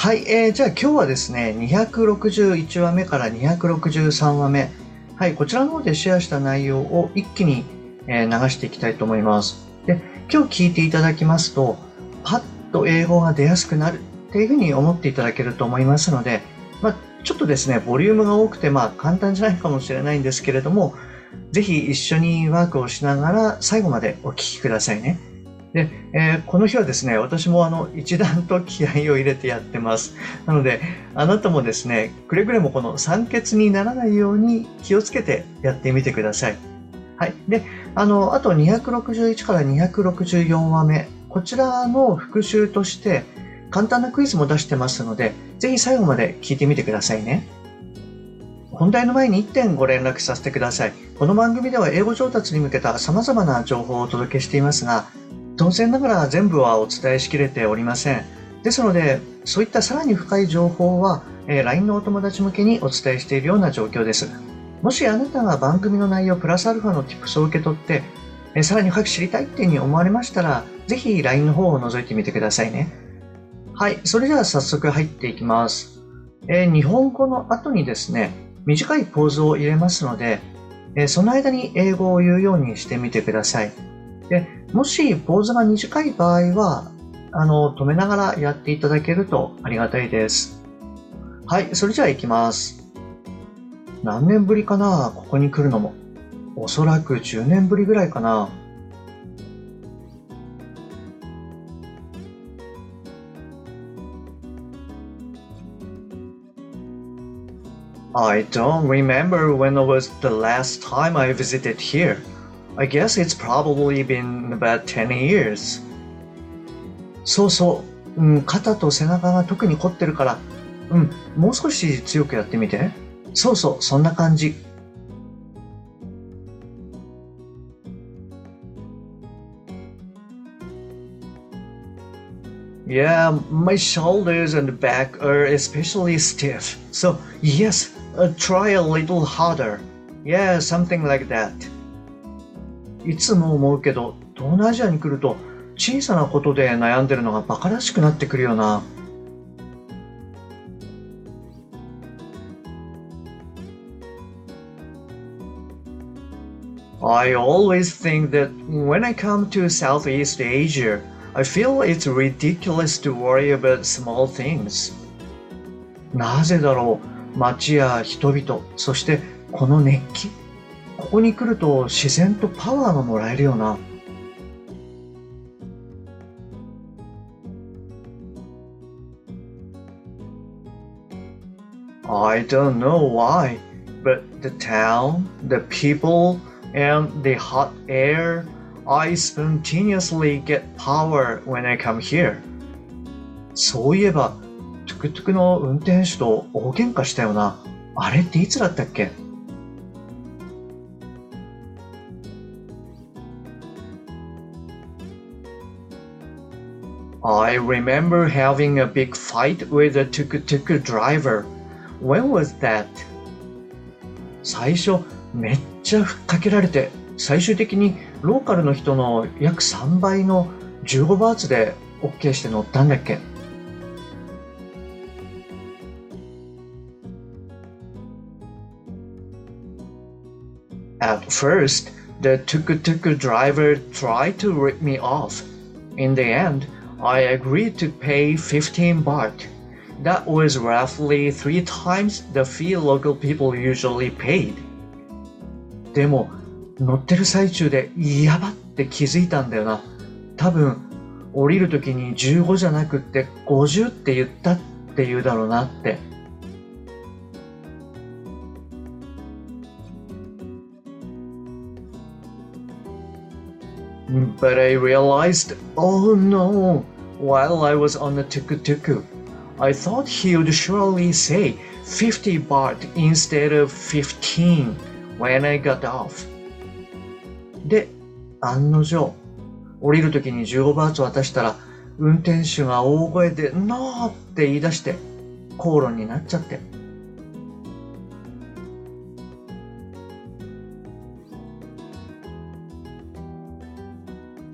はい、えー、じゃあ今日はですね261話目から263話目はいこちらの方でシェアした内容を一気に、え、流していきたいと思いますで今日聞いていただきますとパッと英語が出やすくなるっていうふうに思っていただけると思いますので、まあ、ちょっとですねボリュームが多くてまあ簡単じゃないかもしれないんですけれどもぜひ一緒にワークをしながら最後までお聞きくださいね。で、えー、この日はですね、私もあの一段と気合を入れてやってます。なので、あなたもですね、くれぐれもこの酸欠にならないように気をつけてやってみてください。はい。で、あの、あと261から264話目、こちらの復習として簡単なクイズも出してますので、ぜひ最後まで聞いてみてくださいね。本題の前に1点ご連絡させてください。この番組では英語上達に向けた様々な情報をお届けしていますが、当然ながら全部はお伝えしきれておりません。ですので、そういったさらに深い情報は、え LINE のお友達向けにお伝えしているような状況です。もしあなたが番組の内容プラスアルファの tips を受け取って、えさらに深く知りたいっていうふうに思われましたら、ぜひ LINE の方を覗いてみてくださいね。はい、それでは早速入っていきます。えー、日本語の後にですね、短いポーズを入れますので、えその間に英語を言うようにしてみてください。でもしポーズが短い場合は、あの、止めながらやっていただけるとありがたいです。はい、それじゃあ行きます。何年ぶりかなここに来るのも。おそらく10年ぶりぐらいかな。I don't remember when was the last time I visited here. I guess it's probably been about 10 years. そうそう、うん、肩と背中が特に凝ってるから、うん、もう少し強くやってみて。そうそう、そんな感じ。Yeah, my shoulders and back are especially stiff. So, yes, uh, try a little harder. Yeah, something like that. いつも思うけど、東南アジアに来ると小さなことで悩んでるのが馬鹿らしくなってくるよな。I always think that when I come to Southeast Asia, I feel it's ridiculous to worry about small things. なぜだろう街や人々、そしてこの熱気。ここに来ると自然とパワーがもらえるよな。I don't know why, but the town, the people, and the hot air, I spontaneously get power when I come here. そういえば、トゥクトゥクの運転手と大喧嘩したよな。あれっていつだったっけ I remember having a big fight with a tuk-tuk driver. When was that? 最初めっちゃふっかけられて最終的にローカルの人の約3倍の15バーツで OK して乗ったんだっけ At first, the tuk-tuk driver tried to rip me off. In the end, I agreed to pay 15 baht. That was roughly three times the fee local people usually paid. でも、乗ってる最中でやばって気づいたんだよな。多分、降りる時に15じゃなくって50って言ったって言うだろうなって。But I realized, oh no, while I was on the tuk-tuk, I thought he would surely say 50 baht instead of 15 when I got off. で、案の定、降りるときに15バーツ渡したら、運転手が大声で NO! って言い出して、口論になっちゃって。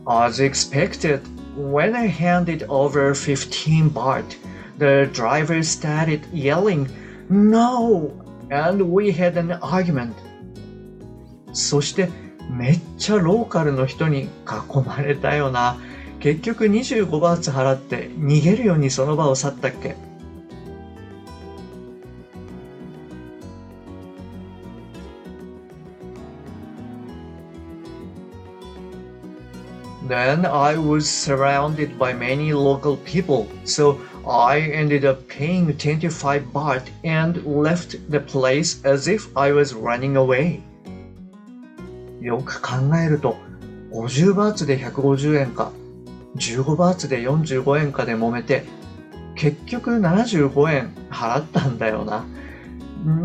As expected, when I handed over 15 baht, the driver started yelling, No! And we had an argument. そしてめっちゃローカルの人に囲まれたよな。結局25バーツ払って逃げるようにその場を去ったっけ Then I was surrounded by many local people, so I ended up paying 25 baht and left the place as if I was running away. よく考えると、50バーツで150円か、15バーツで45円かで揉めて、結局75円払ったんだよな。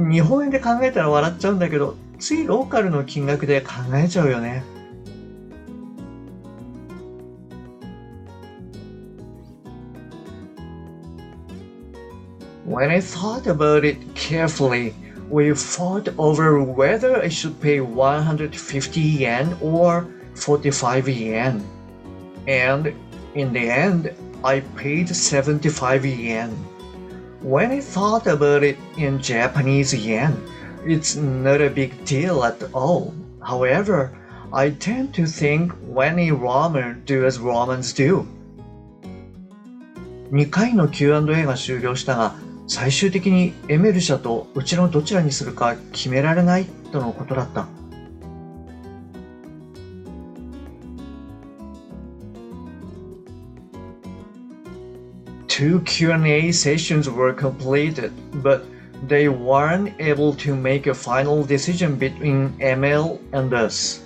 日本円で考えたら笑っちゃうんだけど、ついローカルの金額で考えちゃうよね。When I thought about it carefully, we fought over whether I should pay 150 yen or 45 yen. And in the end, I paid 75 yen. When I thought about it in Japanese yen, it's not a big deal at all. However, I tend to think when a ramen do as Romans do. 2回の Q&A が終了したが、 最終的にエメル社とうちのどちらにするか決められないとのことだった。Two Q&A sessions were completed, but they weren't able to make a final decision between ML and us.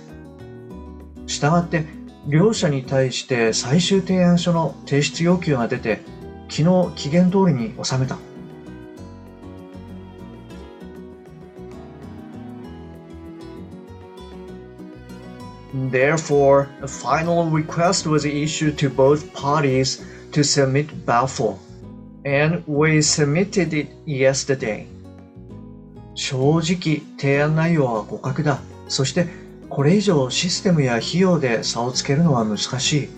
したがって、両者に対して最終提案書の提出要求が出て、昨日期限通りに収めた。Therefore, a final request was issued to both parties to submit Balfour, and we submitted it yesterday. 正直、提案内容は互角だ。そして、これ以上システムや費用で差をつけるのは難しい。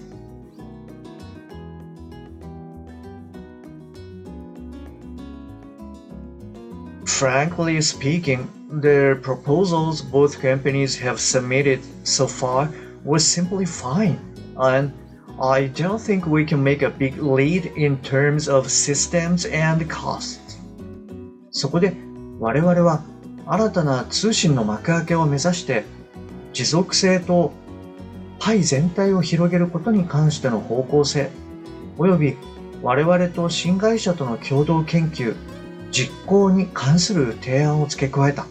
Frankly speaking, the proposals both companies have submitted so far was simply fine, and I don't think we can make a big lead in terms of systems and costs. そこで我々は新たな通信の幕開けを目指して持続性とパイ全体を広げることに関しての方向性及び我々と新会社との共同研究 実行に関する提案を付け加えた。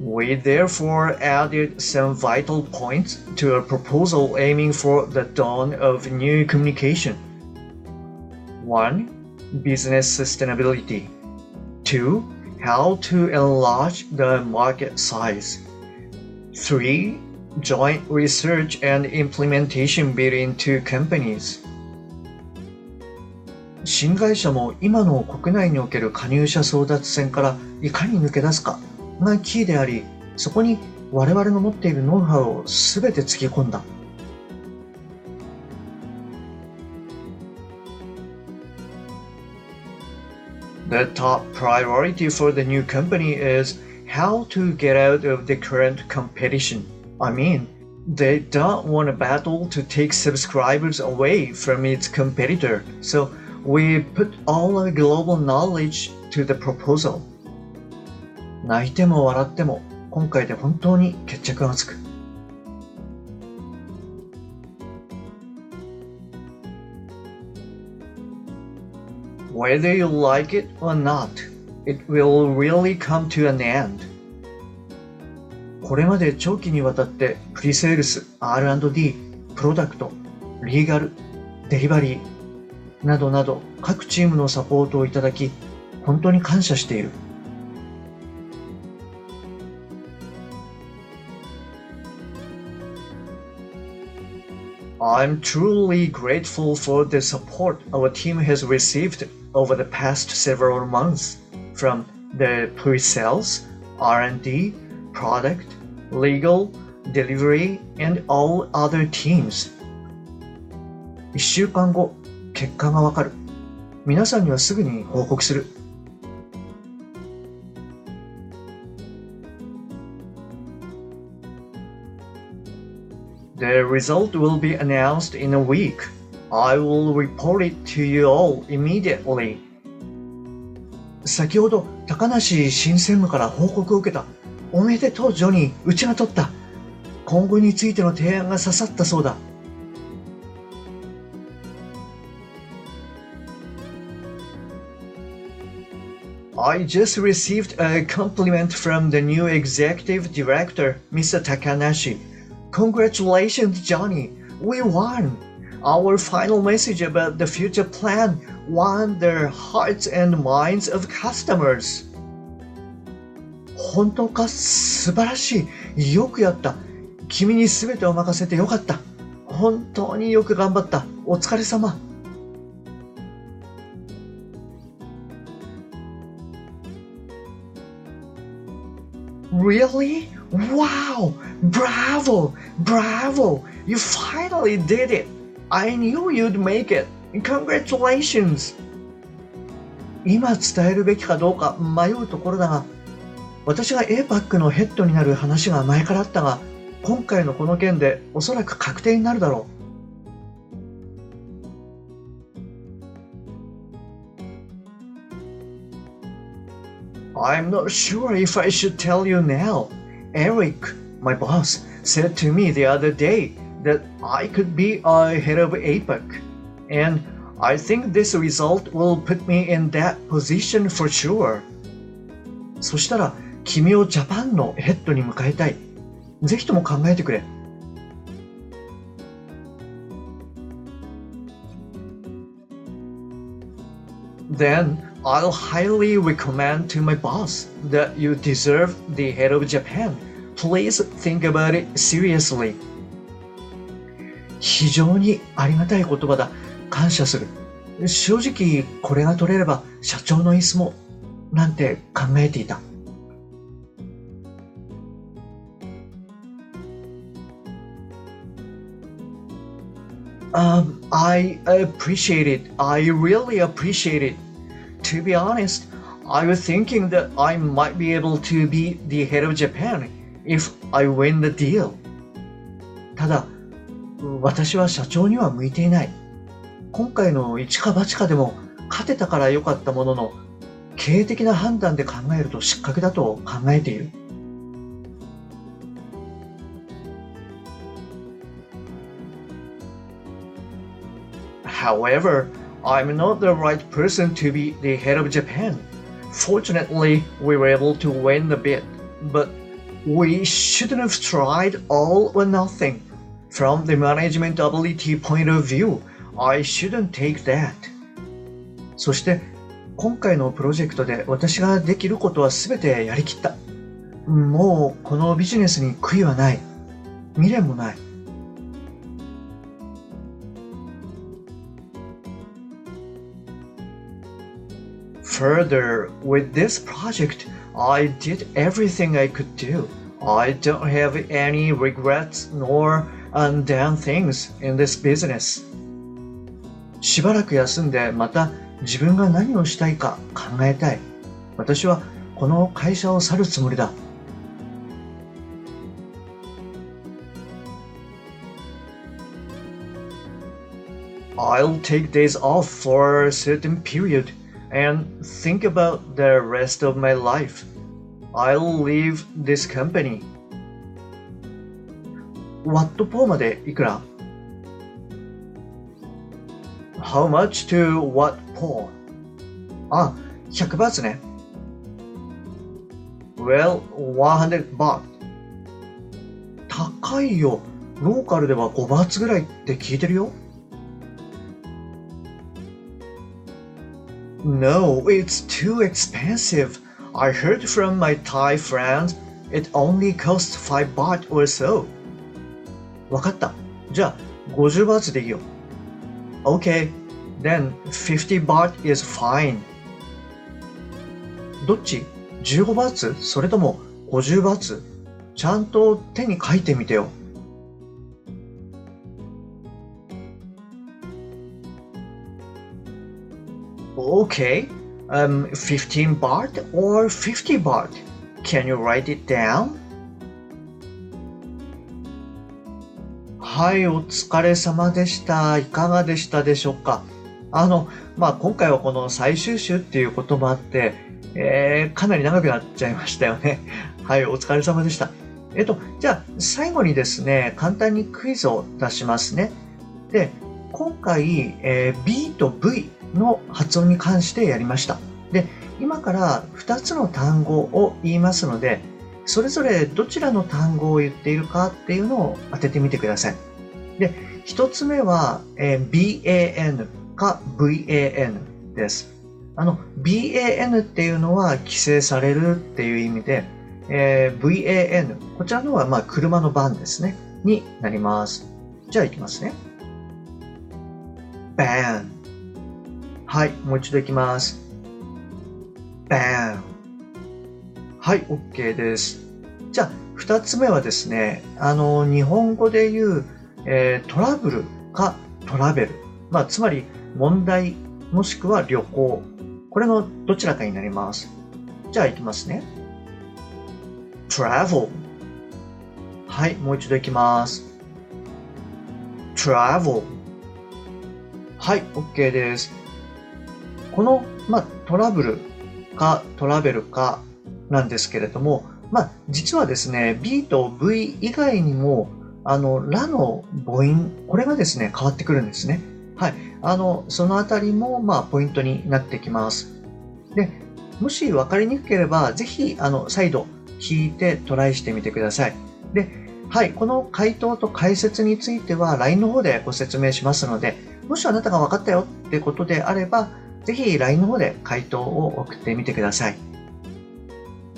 We therefore added some vital points to a proposal aiming for the dawn of new communication. 1. Business sustainability. 2. How to enlarge the market size. 3. Joint research and implementation between two companies. 新会社も今の国内における加入者争奪戦からいかに抜け出すかがキーであり、そこに我々の持っているノウハウをすべてつぎ込んだ。The top priority for the new company is how to get out of the current competition. I mean, they don't want a battle to take subscribers away from its competitor, so we put all our global knowledge to the proposal. 泣いても笑っても今回で本当に決着がつく。Whether you like it or not, it will really come to an end. これまで長期にわたってプリセールス、R&D、プロダクト、リーガル、デリバリーなどなど各チームのサポートをいただき、本当に感謝している。I'm truly grateful for the support our team has received over the past several months from the pre-sales, R&D, product, legal, delivery, and all other teams. 1週間後、結果がわかる。皆さんにはすぐに報告する。The result will be announced in a week. I will report it to you all immediately. 先ほど高梨新専務から報告を受けた。おめでとう、ジョニー。うちが取った。今後についての提案が刺さったそうだ。I just received a compliment from the new executive director, Mr. Takanashi. Congratulations, Johnny. We won. Our final message about the future plan won the hearts and minds of customers. 本当か素晴らしい。よくやった。君に全てを任せてよかった。本当によく頑張った。お疲れ様。Really? Wow! Bravo! Bravo! You finally did it! I knew you'd make it! Congratulations! 今伝えるべきかどうか迷うところだが、私が APAC のヘッドになる話が前からあったが、今回のこの件でおそらく確定になるだろう。I'm not sure if I should tell you now. Eric, my boss, said to me the other day that I could be a head of APEC. And I think this result will put me in that position for sure. そしたら、君をジャパンのヘッドに迎えたい。ぜひとも考えてくれ。Then I'll highly recommend to my boss that you deserve the head of Japan. Please think about it seriously. 非常にありがたい言葉だ。感謝する。正直、これが取れれば社長の椅子も、なんて考えていた。Um, I appreciate it. I really appreciate it. to be honest, I was thinking that I might be able to be the head of Japan if I win the deal. ただ、私は社長には向いていない。今回の一か八かでも勝てたから良かったものの、経営的な判断で考えると失格だと考えている。However, I'm not the right person to be the head of Japan. Fortunately, we were able to win the bid, but we shouldn't have tried all or nothing. From the management ability point of view, I shouldn't take that. そして今回のプロジェクトで私ができることは全てやりきった。もうこのビジネスに悔いはない。未練もない。Further, with this project, I did everything I could do. I don't have any regrets nor undone things in this business. しばらく休んでまた自分が何をしたいか考えたい。私はこの会社を去るつもりだ。I'll take days off for a certain period. And think about the rest of my life. I'll leave this company. What ポーまでいくら ?How much to what ポーあ、100バーツね。Well, 100 baht. 高いよ。ローカルでは5バーツぐらいって聞いてるよ。No, it's too expensive. I heard from my Thai friends it only costs 5 baht or so. わかった。じゃあ、50バーツでいいよ。Okay, then 50 baht is fine. どっち ?15 バーツそれとも50バーツちゃんと手に書いてみてよ。Okay, um, 15 baht or 50 baht? Can you write it down? はい、お疲れ様でした。いかがでしたでしょうか？あの、まあ、今回はこの最終週っていうこともあって、えー、かなり長くなっちゃいましたよね。はい、お疲れ様でした。えっと、じゃあ、最後にですね、簡単にクイズを出しますね。で、今回、えー B と V の発音に関してやりました。で、今から2つの単語を言いますので、それぞれどちらの単語を言っているかっていうのを当ててみてください。で、1つ目は、えー BAN か VAN です。あの、BAN っていうのは規制されるっていう意味で、えー VAN、こちらのはまあ車の番ですね、になります。じゃあいきますね。ban はい、もう一度いきます。ban はい、OK です。じゃあ、二つ目はですね、あの、日本語で言う、えートラブルかトラベル。まあ、つまり、問題もしくは旅行。これのどちらかになります。じゃあ、いきますね。travel はい、もう一度いきます。travel はい、OK です。この、まあ、トラブルかトラベルかなんですけれども、まあ、実はですね、B と V 以外にも、あの、ラの母音、これがですね、変わってくるんですね。はい。あの、そのあたりも、まあ、ポイントになってきます。で、もし分かりにくければ、ぜひ、あの、再度聞いてトライしてみてください。で、はい、この回答と解説については LINE の方でご説明しますので、もしあなたが分かったよってことであれば、ぜひ LINE の方で回答を送ってみてください。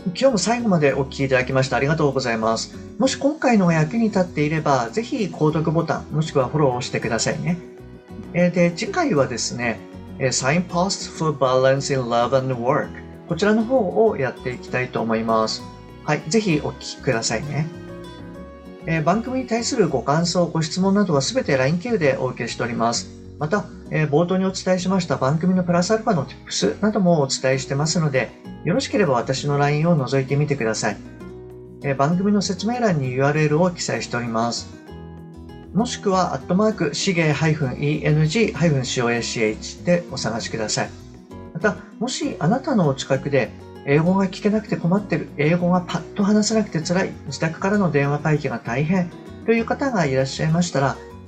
今日も最後までお聞きいただきましてありがとうございます。もし今回のが役に立っていれば、ぜひ購読ボタン、もしくはフォローをしてくださいね。えで、次回はですね、えー Signpost for Balance in Love and Work。こちらの方をやっていきたいと思います。はい、ぜひお聞きくださいね。え番組に対するご感想、ご質問などはすべて LINE 経由でお受けしております。また、えー冒頭にお伝えしました番組のプラスアルファの Tips などもお伝えしてますので、よろしければ私の LINE を覗いてみてください。えー番組の説明欄に URL を記載しております。もしくは、アットマーク、しげ -eng-coach でお探しください。また、もしあなたのお近くで、英語が聞けなくて困ってる、英語がパッと話せなくて辛い、自宅からの電話会議が大変という方がいらっしゃいましたら、